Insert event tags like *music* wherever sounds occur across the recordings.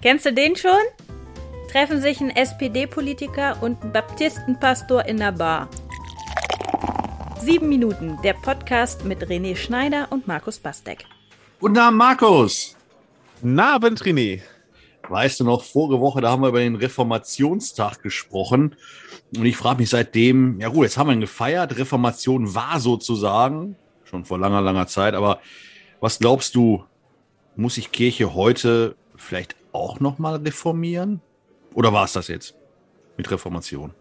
Kennst du den schon? Treffen sich ein SPD-Politiker und ein Baptistenpastor in der Bar. Sieben Minuten, der Podcast mit René Schneider und Markus Bastek. Guten Abend, Markus. Guten Abend, René. Weißt du noch, vorige Woche, da haben wir über den Reformationstag gesprochen. Und ich frage mich seitdem, ja gut, jetzt haben wir ihn gefeiert. Reformation war sozusagen, schon vor langer, langer Zeit. Aber was glaubst du, muss sich Kirche heute vielleicht auch nochmal reformieren? Oder war es das jetzt mit Reformation?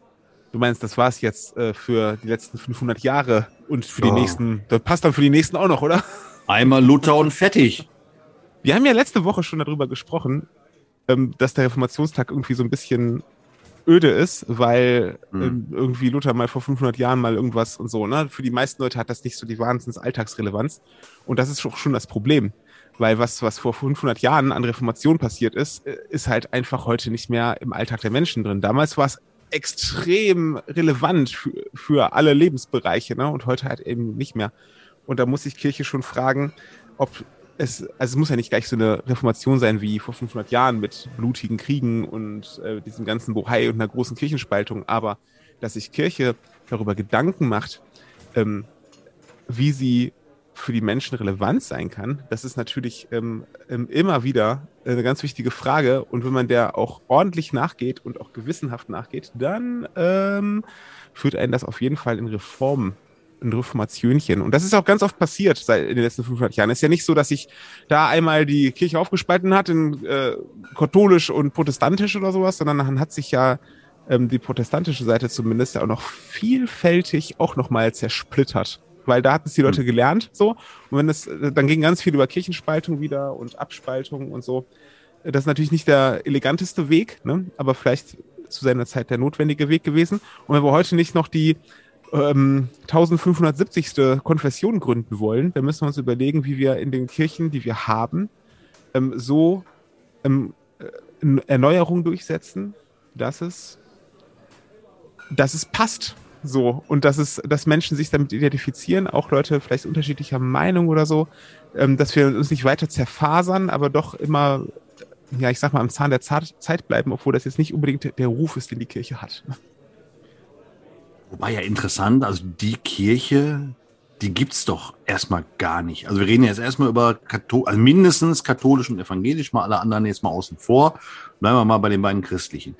Du meinst, das war es jetzt äh, für die letzten 500 Jahre und für die nächsten, das passt dann für die nächsten auch noch, oder? Einmal Luther und fertig. Wir haben ja letzte Woche schon darüber gesprochen, ähm, dass der Reformationstag irgendwie so ein bisschen öde ist, weil Hm. ähm, irgendwie Luther mal vor 500 Jahren mal irgendwas und so, ne? Für die meisten Leute hat das nicht so die wahnsinns Alltagsrelevanz. Und das ist auch schon das Problem. Weil was, was vor 500 Jahren an Reformation passiert ist, äh, ist halt einfach heute nicht mehr im Alltag der Menschen drin. Damals war es extrem relevant für, für alle Lebensbereiche, ne? Und heute halt eben nicht mehr. Und da muss sich Kirche schon fragen, ob es, also es muss ja nicht gleich so eine Reformation sein wie vor 500 Jahren mit blutigen Kriegen und äh, diesem ganzen Bohai und einer großen Kirchenspaltung, aber dass sich Kirche darüber Gedanken macht, ähm, wie sie für die Menschen relevant sein kann, das ist natürlich ähm, ähm, immer wieder eine ganz wichtige Frage. Und wenn man der auch ordentlich nachgeht und auch gewissenhaft nachgeht, dann ähm, führt einen das auf jeden Fall in Reformen ein Reformationchen. Und das ist auch ganz oft passiert seit in den letzten 500 Jahren. Es ist ja nicht so, dass sich da einmal die Kirche aufgespalten hat in äh, katholisch und protestantisch oder sowas, sondern dann hat sich ja ähm, die protestantische Seite zumindest auch noch vielfältig auch nochmal zersplittert. Weil da hatten es die Leute gelernt, so. Und wenn es, dann ging ganz viel über Kirchenspaltung wieder und Abspaltung und so. Das ist natürlich nicht der eleganteste Weg, ne? aber vielleicht zu seiner Zeit der notwendige Weg gewesen. Und wenn wir heute nicht noch die ähm, 1570. Konfession gründen wollen, dann müssen wir uns überlegen, wie wir in den Kirchen, die wir haben, ähm, so ähm, äh, Erneuerung durchsetzen, dass es, dass es passt. So, und dass es, dass Menschen sich damit identifizieren, auch Leute vielleicht unterschiedlicher Meinung oder so, ähm, dass wir uns nicht weiter zerfasern, aber doch immer, ja, ich sag mal, am Zahn der Zeit bleiben, obwohl das jetzt nicht unbedingt der Ruf ist, den die Kirche hat. Wobei ja interessant, also die Kirche, die gibt's doch erstmal gar nicht. Also wir reden jetzt erstmal über Kathol also mindestens katholisch und evangelisch, mal alle anderen jetzt mal außen vor. Bleiben wir mal bei den beiden christlichen.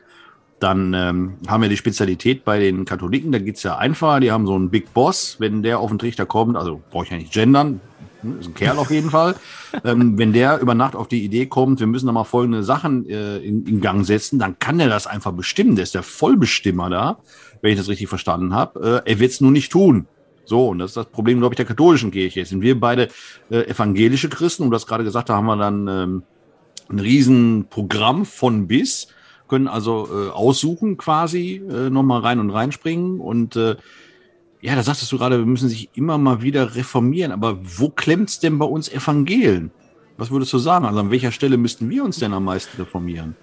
Dann ähm, haben wir die Spezialität bei den Katholiken, da geht's ja einfacher, die haben so einen Big Boss, wenn der auf den Trichter kommt, also brauche ich ja nicht gendern, ne, ist ein Kerl auf jeden Fall. *laughs* ähm, wenn der über Nacht auf die Idee kommt, wir müssen da mal folgende Sachen äh, in, in Gang setzen, dann kann der das einfach bestimmen. Der ist der Vollbestimmer da, wenn ich das richtig verstanden habe. Äh, er wird's nur nicht tun. So, und das ist das Problem, glaube ich, der katholischen Kirche. Jetzt sind wir beide äh, evangelische Christen, und du hast gerade gesagt, da haben wir dann ähm, ein Riesenprogramm von bis, können also äh, aussuchen quasi, äh, nochmal rein und reinspringen. Und äh, ja, da sagtest du gerade, wir müssen sich immer mal wieder reformieren. Aber wo klemmt's denn bei uns Evangelen? Was würdest du sagen? Also an welcher Stelle müssten wir uns denn am meisten reformieren?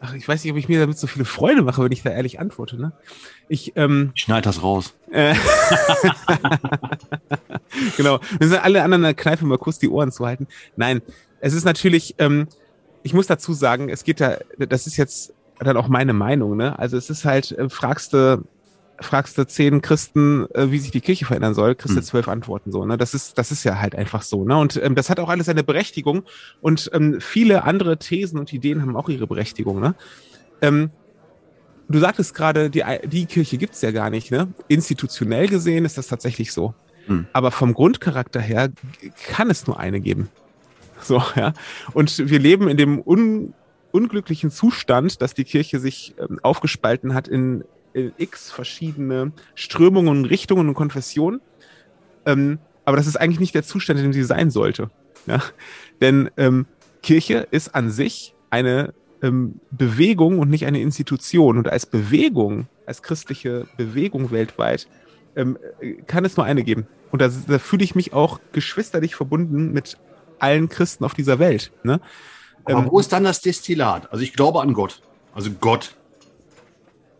Ach, ich weiß nicht, ob ich mir damit so viele Freude mache, wenn ich da ehrlich antworte. Ne? Ich, ähm, Schneid das raus. äh, *laughs* genau. Wir sind alle anderen in der Kneipe mal kurz die Ohren zu halten. Nein, es ist natürlich, ähm, ich muss dazu sagen, es geht da, das ist jetzt dann auch meine Meinung, ne? Also es ist halt, äh, fragst du, fragst du zehn Christen, äh, wie sich die Kirche verändern soll, kriegst du Hm. zwölf Antworten so, ne? Das ist, das ist ja halt einfach so, ne? Und ähm, das hat auch alles seine Berechtigung und ähm, viele andere Thesen und Ideen haben auch ihre Berechtigung, ne? Ähm, du sagtest gerade, die, die Kirche gibt's ja gar nicht, ne? Institutionell gesehen ist das tatsächlich so. Hm. Aber vom Grundcharakter her kann es nur eine geben. So, ja. Und wir leben in dem un unglücklichen Zustand, dass die Kirche sich ähm, aufgespalten hat in, in x verschiedene Strömungen Richtungen und Konfessionen. Ähm, aber das ist eigentlich nicht der Zustand, in dem sie sein sollte. Ja? Denn ähm, Kirche ist an sich eine ähm, Bewegung und nicht eine Institution. Und als Bewegung, als christliche Bewegung weltweit, ähm, äh, kann es nur eine geben. Und da, da fühle ich mich auch geschwisterlich verbunden mit allen Christen auf dieser Welt. Ne? Aber Ähm, wo ist dann das Destillat? Also ich glaube an Gott. Also Gott.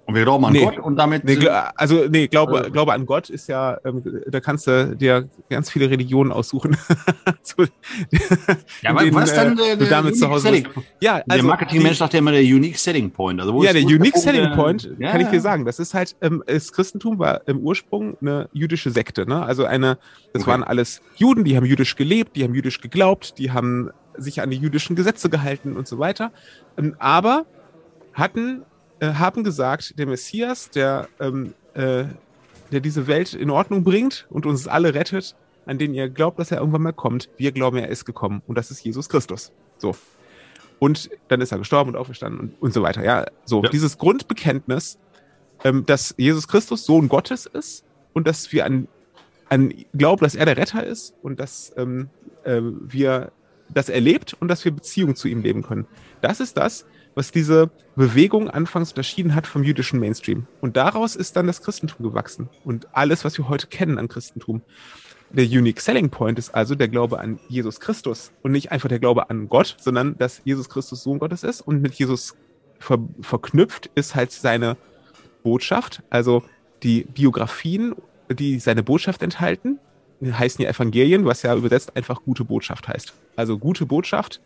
Und wir glauben an Nee. Gott und damit. Nee, also, nee, Glaube, Äh. Glaube an Gott ist ja, ähm, da kannst du dir ganz viele Religionen aussuchen. *laughs* Zu- *laughs* ja, aber was dann äh, der, du damit zu Hause Selling. Ja, Der Marketingmensch sagt ja immer der Unique Selling Point. Also ja, der Unique Punkt, Selling der- Point, Ja, kann ich dir sagen. Das ist halt, ähm, das Christentum war im Ursprung eine jüdische Sekte. Ne? Also eine, das Okay. waren alles Juden, die haben jüdisch gelebt, die haben jüdisch geglaubt, die haben sich an die jüdischen Gesetze gehalten und so weiter. Ähm, aber hatten, äh, haben gesagt, der Messias, der, ähm, äh, der diese Welt in Ordnung bringt und uns alle rettet, an den ihr glaubt, dass er irgendwann mal kommt. Wir glauben, er ist gekommen. Und das ist Jesus Christus. So. Und dann ist er gestorben und auferstanden und, und so weiter. Ja, so. Ja. Dieses Grundbekenntnis, ähm, dass Jesus Christus Sohn Gottes ist und dass wir an, an glauben, dass er der Retter ist und dass ähm, äh, wir das erlebt und dass wir Beziehung zu ihm leben können. Das ist das, was diese Bewegung anfangs unterschieden hat vom jüdischen Mainstream. Und daraus ist dann das Christentum gewachsen und alles, was wir heute kennen an Christentum. Der Unique Selling Point ist also der Glaube an Jesus Christus und nicht einfach der Glaube an Gott, sondern dass Jesus Christus Sohn Gottes ist und mit Jesus ver verknüpft ist halt seine Botschaft, also die Biografien, die seine Botschaft enthalten, heißen ja Evangelien, was ja übersetzt einfach gute Botschaft heißt. Also gute Botschaft,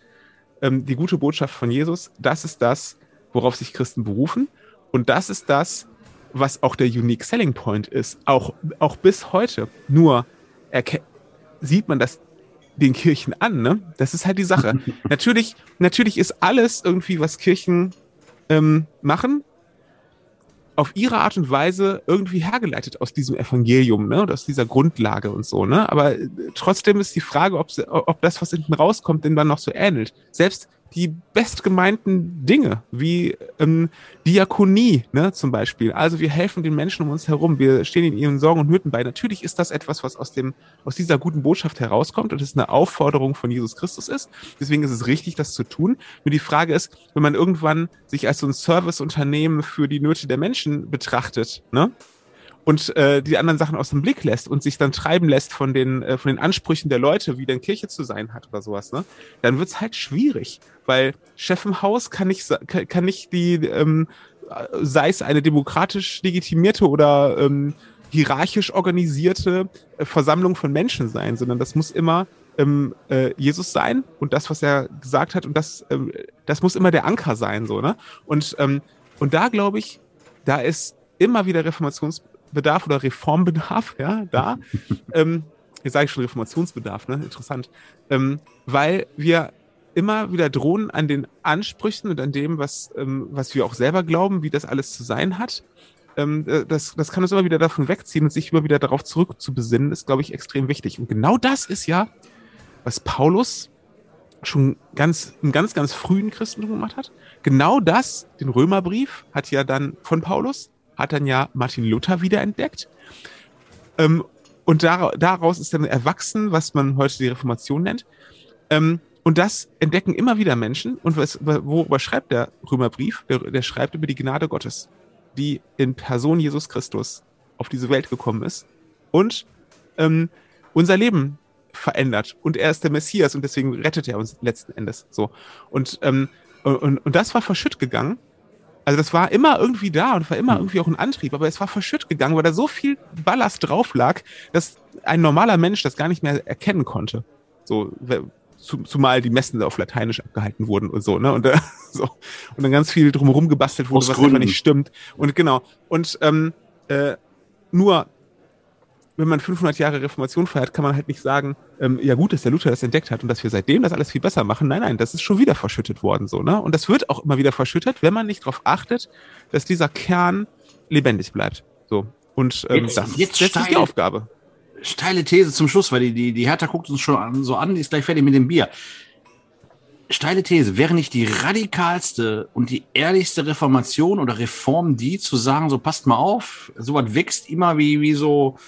ähm, die gute Botschaft von Jesus, das ist das, worauf sich Christen berufen. Und das ist das, was auch der Unique Selling Point ist, auch, auch bis heute. Nur sieht man das den Kirchen an, ne? Das ist halt die Sache. *laughs* natürlich, natürlich ist alles irgendwie, was Kirchen ähm, machen, auf ihre Art und Weise irgendwie hergeleitet aus diesem Evangelium, ne, und aus dieser Grundlage und so, ne. Aber äh, trotzdem ist die Frage, ob, ob das, was hinten rauskommt, dem dann noch so ähnelt. Selbst die bestgemeinten Dinge, wie ähm, Diakonie, ne, zum Beispiel. Also wir helfen den Menschen um uns herum, wir stehen in ihren Sorgen und Nöten bei. Natürlich ist das etwas, was aus dem, aus dieser guten Botschaft herauskommt und es eine Aufforderung von Jesus Christus ist. Deswegen ist es richtig, das zu tun. Nur die Frage ist, wenn man irgendwann sich als so ein Serviceunternehmen für die Nöte der Menschen betrachtet, ne? Und äh, die anderen Sachen aus dem Blick lässt und sich dann treiben lässt von den, äh, von den Ansprüchen der Leute, wie denn Kirche zu sein hat oder sowas, ne? Dann wird's halt schwierig, weil Chef im Haus kann nicht, kann nicht die, ähm, sei es eine demokratisch legitimierte oder ähm, hierarchisch organisierte äh, Versammlung von Menschen sein, sondern das muss immer ähm, äh, Jesus sein und das, was er gesagt hat, und das, ähm, das muss immer der Anker sein, so, ne? Und, ähm, und da glaube ich, da ist immer wieder Reformationsbedarf oder Reformbedarf, ja, da. *laughs* ähm, jetzt sage ich schon Reformationsbedarf, ne? Interessant. Ähm, weil wir immer wieder drohen an den Ansprüchen und an dem, was, ähm, was wir auch selber glauben, wie das alles zu sein hat. Ähm, äh, das, das kann uns immer wieder davon wegziehen und sich immer wieder darauf zurückzubesinnen, ist, glaube ich, extrem wichtig. Und genau das ist ja, was Paulus schon ganz, im ganz, ganz frühen Christentum gemacht hat. Genau das, den Römerbrief, hat ja dann von Paulus, hat dann ja Martin Luther wiederentdeckt. Ähm, und dar daraus ist dann erwachsen, was man heute die Reformation nennt. Ähm, und das entdecken immer wieder Menschen. Und was, worüber schreibt der Römerbrief? Der, der schreibt über die Gnade Gottes, die in Person Jesus Christus auf diese Welt gekommen ist und ähm, unser Leben verändert. Und er ist der Messias und deswegen rettet er uns letzten Endes. So. Und, ähm, und, und das war verschütt gegangen. Also das war immer irgendwie da und war immer irgendwie auch ein Antrieb, aber es war verschütt gegangen, weil da so viel Ballast drauf lag, dass ein normaler Mensch das gar nicht mehr erkennen konnte. So, zu, zumal die Messen auf Lateinisch abgehalten wurden und so, ne? Und, äh, *laughs* so. und dann ganz viel drumherum gebastelt wurde, Aus was Gründen. einfach nicht stimmt. Und genau. Und ähm, äh, nur wenn man 500 Jahre Reformation feiert, kann man halt nicht sagen, ähm, ja gut, dass der Luther das entdeckt hat und dass wir seitdem das alles viel besser machen. Nein, nein, das ist schon wieder verschüttet worden so, ne? Und das wird auch immer wieder verschüttet, wenn man nicht darauf achtet, dass dieser Kern lebendig bleibt. So. Und ähm, Jetzt- das, jetzt das ist die steil- Aufgabe. Steile These zum Schluss, weil die, die, die Hertha guckt uns schon an, so an, die ist gleich fertig mit dem Bier. Steile These, wäre nicht die radikalste und die ehrlichste Reformation oder Reform die, zu sagen, so passt mal auf, sowas wächst immer wie, wie so,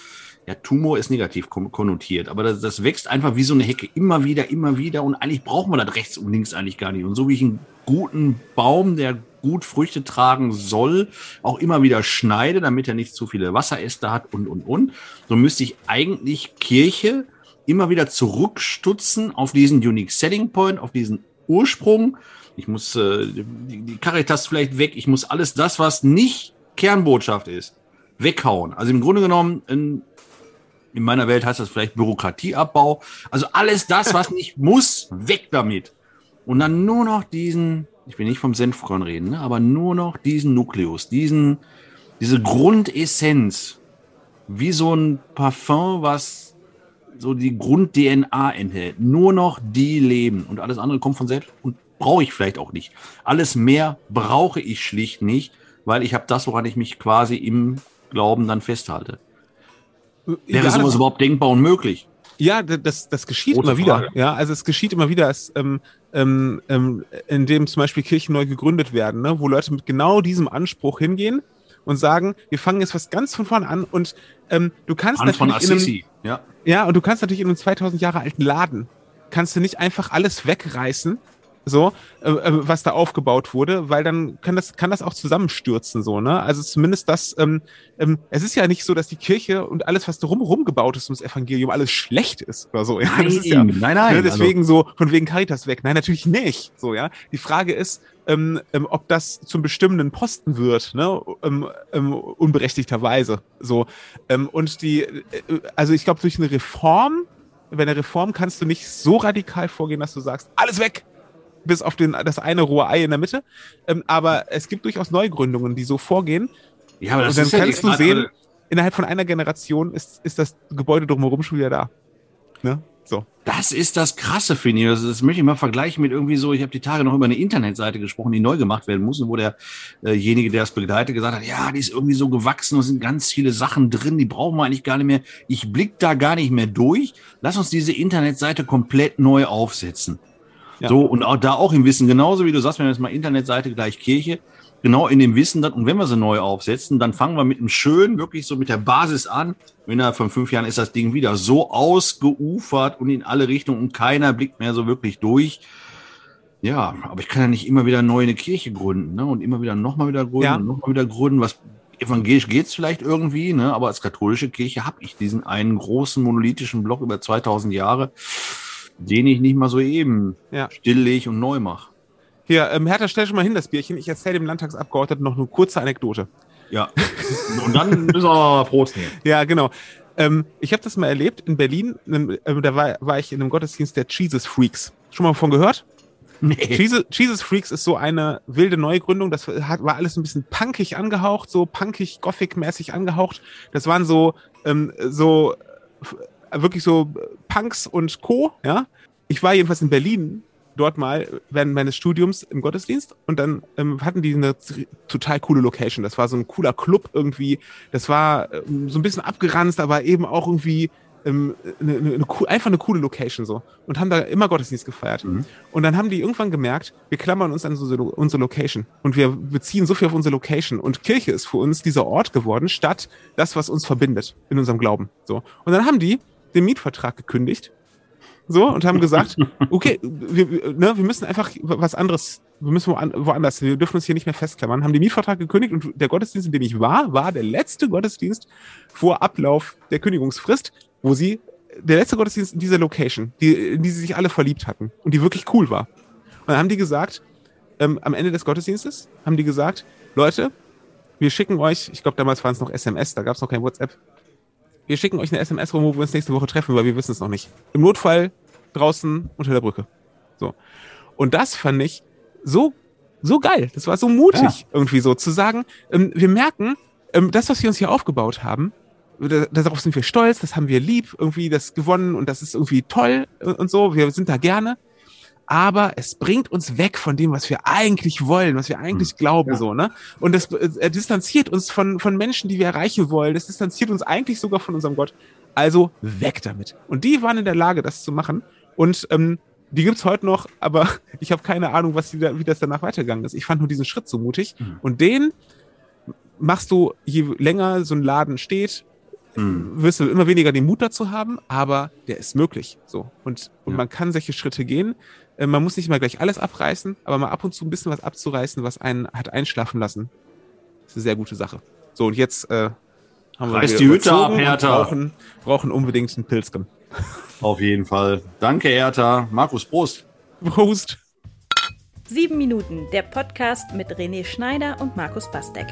ja, Tumor ist negativ kon- konnotiert, aber das, das wächst einfach wie so eine Hecke, immer wieder, immer wieder und eigentlich braucht man das rechts und links eigentlich gar nicht. Und so wie ich einen guten Baum, der gut Früchte tragen soll, auch immer wieder schneide, damit er nicht zu viele Wasseräste hat und, und, und, so müsste ich eigentlich Kirche immer wieder zurückstutzen auf diesen Unique Selling Point, auf diesen Ursprung. Ich muss äh, die, Caritas vielleicht weg. Ich muss alles das, was nicht Kernbotschaft ist, weghauen. Also im Grunde genommen, in, in meiner Welt heißt das vielleicht Bürokratieabbau. Also alles das, was nicht *laughs* muss, weg damit. Und dann nur noch diesen, ich will nicht vom Senfkorn reden, ne, aber nur noch diesen Nukleus, diesen, diese Grundessenz, wie so ein Parfum, was so die Grund-DNA enthält. Nur noch die leben und alles andere kommt von selbst und brauche ich vielleicht auch nicht. Alles mehr brauche ich schlicht nicht, weil ich habe das, woran ich mich quasi im Glauben dann festhalte. Wäre ja, sowas überhaupt denkbar und möglich? Ja, das, das geschieht Rote immer wieder. Frage. Ja, also es geschieht immer wieder, dass, ähm, ähm, ähm, indem zum Beispiel Kirchen neu gegründet werden, ne, wo Leute mit genau diesem Anspruch hingehen und sagen, wir fangen jetzt was ganz von vorne an und ähm, du kannst An natürlich von Assisi, einem, ja. ja, und du kannst natürlich in einem 2000 Jahre alten Laden kannst du nicht einfach alles wegreißen so, äh, äh, was da aufgebaut wurde, weil dann kann das, kann das auch zusammenstürzen, so, ne? Also zumindest das, ähm, ähm, es ist ja nicht so, dass die Kirche und alles, was da rum, gebaut ist, ums Evangelium, alles schlecht ist oder so. Ja? Nein, ja, nein, nein. Ne, deswegen also. so, von wegen Caritas weg. Nein, natürlich nicht. So, ja. Die Frage ist, ähm, ähm, ob das zum bestimmenden Posten wird, ne? Ähm, ähm, unberechtigterweise. So. Ähm, und die, äh, also ich glaube, durch eine Reform, bei einer Reform kannst du nicht so radikal vorgehen, dass du sagst, alles weg, bis auf den, das eine rohe Ei in der Mitte. Ähm, aber es gibt durchaus Neugründungen, die so vorgehen. Ja, aber das und dann ist kannst ja du sehen, innerhalb von einer Generation ist, ist das Gebäude drumherum schon wieder da. Ne? So. Das ist das Krasse, finde ich. Das, das möchte ich mal vergleichen mit irgendwie so, ich habe die Tage noch über eine Internetseite gesprochen, die neu gemacht werden muss, und wo derjenige, der das begleitet, gesagt hat, ja, die ist irgendwie so gewachsen und sind ganz viele Sachen drin, die brauchen wir eigentlich gar nicht mehr. Ich blick da gar nicht mehr durch. Lass uns diese Internetseite komplett neu aufsetzen. Ja. So, und auch da auch im Wissen, genauso wie du sagst, wenn wir jetzt mal Internetseite gleich Kirche, genau in dem Wissen, dann, und wenn wir sie neu aufsetzen, dann fangen wir mit einem schönen, wirklich so mit der Basis an. Innerhalb von fünf Jahren ist das Ding wieder so ausgeufert und in alle Richtungen und keiner blickt mehr so wirklich durch. Ja, aber ich kann ja nicht immer wieder neu eine Kirche gründen, ne? Und immer wieder nochmal wieder gründen ja. und nochmal wieder gründen. Was evangelisch geht's vielleicht irgendwie, ne? Aber als katholische Kirche habe ich diesen einen großen monolithischen Block über 2000 Jahre den ich nicht mal so eben ja. stilllege und neu mache. Hier, ähm, Hertha, stell schon mal hin das Bierchen. Ich erzähle dem Landtagsabgeordneten noch eine kurze Anekdote. Ja, und dann müssen wir mal Prost nehmen. *laughs* Ja, genau. Ähm, ich habe das mal erlebt in Berlin. Ähm, da war, war ich in einem Gottesdienst der Jesus Freaks. Schon mal von gehört? Nee. Jesus, Jesus Freaks ist so eine wilde Neugründung. Das hat, war alles ein bisschen punkig angehaucht, so punkig, gothic-mäßig angehaucht. Das waren so, ähm, so wirklich so Punks und Co. Ja, ich war jedenfalls in Berlin dort mal während meines Studiums im Gottesdienst und dann ähm, hatten die eine total coole Location. Das war so ein cooler Club irgendwie. Das war ähm, so ein bisschen abgeranzt, aber eben auch irgendwie ähm, eine, eine, eine, einfach eine coole Location so und haben da immer Gottesdienst gefeiert. Mhm. Und dann haben die irgendwann gemerkt, wir klammern uns an unsere, unsere Location und wir beziehen so viel auf unsere Location und Kirche ist für uns dieser Ort geworden, statt das, was uns verbindet in unserem Glauben. So und dann haben die den Mietvertrag gekündigt. So, und haben gesagt, *laughs* okay, wir, ne, wir müssen einfach was anderes, wir müssen woanders, wir dürfen uns hier nicht mehr festklammern, haben den Mietvertrag gekündigt und der Gottesdienst, in dem ich war, war der letzte Gottesdienst vor Ablauf der Kündigungsfrist, wo sie, der letzte Gottesdienst in dieser Location, die, in die sie sich alle verliebt hatten und die wirklich cool war. Und dann haben die gesagt, ähm, am Ende des Gottesdienstes, haben die gesagt, Leute, wir schicken euch, ich glaube damals waren es noch SMS, da gab es noch kein WhatsApp, wir schicken euch eine SMS rum, wo wir uns nächste Woche treffen, weil wir wissen es noch nicht. Im Notfall draußen unter der Brücke. So. Und das fand ich so, so geil. Das war so mutig, ja. irgendwie so zu sagen, ähm, wir merken, ähm, das, was wir uns hier aufgebaut haben, da, darauf sind wir stolz, das haben wir lieb, irgendwie das gewonnen und das ist irgendwie toll und, und so. Wir sind da gerne aber es bringt uns weg von dem, was wir eigentlich wollen, was wir eigentlich hm. glauben, ja. so, ne? Und das äh, distanziert uns von, von Menschen, die wir erreichen wollen. Das distanziert uns eigentlich sogar von unserem Gott. Also weg damit. Und die waren in der Lage, das zu machen. Und ähm, die gibt's heute noch, aber *laughs* ich habe keine Ahnung, was die da, wie das danach weitergegangen ist. Ich fand nur diesen Schritt so mutig. Mhm. Und den machst du, je länger so ein Laden steht, mhm. wirst du immer weniger den Mut dazu haben, aber der ist möglich. So. Und, und ja. man kann solche Schritte gehen. Äh, man muss nicht immer gleich alles abreißen, aber mal ab und zu ein bisschen was abzureißen, was einen hat einschlafen lassen, ist eine sehr gute Sache. So, und jetzt äh, haben wir Reiß die Hütte ab, Hertha. Brauchen, brauchen unbedingt einen Pilzken. *laughs* Auf jeden Fall. Danke, Hertha. Markus, Prost. Prost. Sieben Minuten, der Podcast mit René Schneider und Markus Bastek.